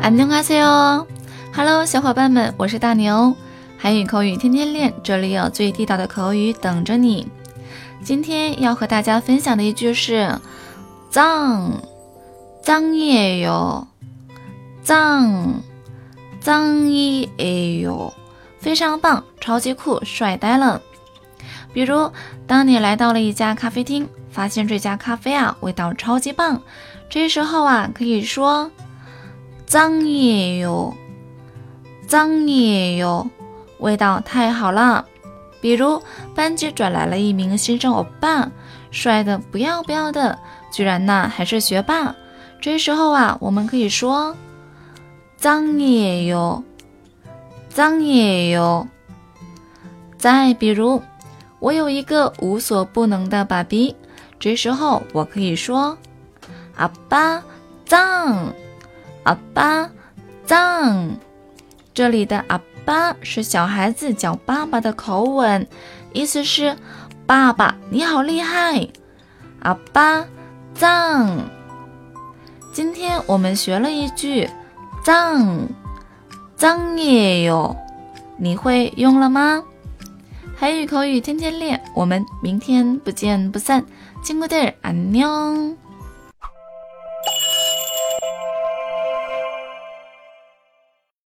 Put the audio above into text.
안녕하세요，Hello，小伙伴们，我是大牛，韩语口语天天练，这里有最地道的口语等着你。今天要和大家分享的一句是“脏”，脏也有，脏，脏也有，非常棒，超级酷，帅呆了。比如，当你来到了一家咖啡厅，发现这家咖啡啊味道超级棒，这时候啊可以说。 脏也有，脏也有，味道太好了。比如班级转来了一名新生欧巴，帅的不要不要的，居然呢还是学霸。这时候啊，我们可以说脏也有，脏也有。再比如，我有一个无所不能的爸比，这时候我可以说阿爸脏。阿爸，脏。这里的阿爸是小孩子叫爸爸的口吻，意思是爸爸你好厉害。阿爸，脏。今天我们学了一句脏，脏也有，你会用了吗？韩语口语天天练，我们明天不见不散。친구들안 녕。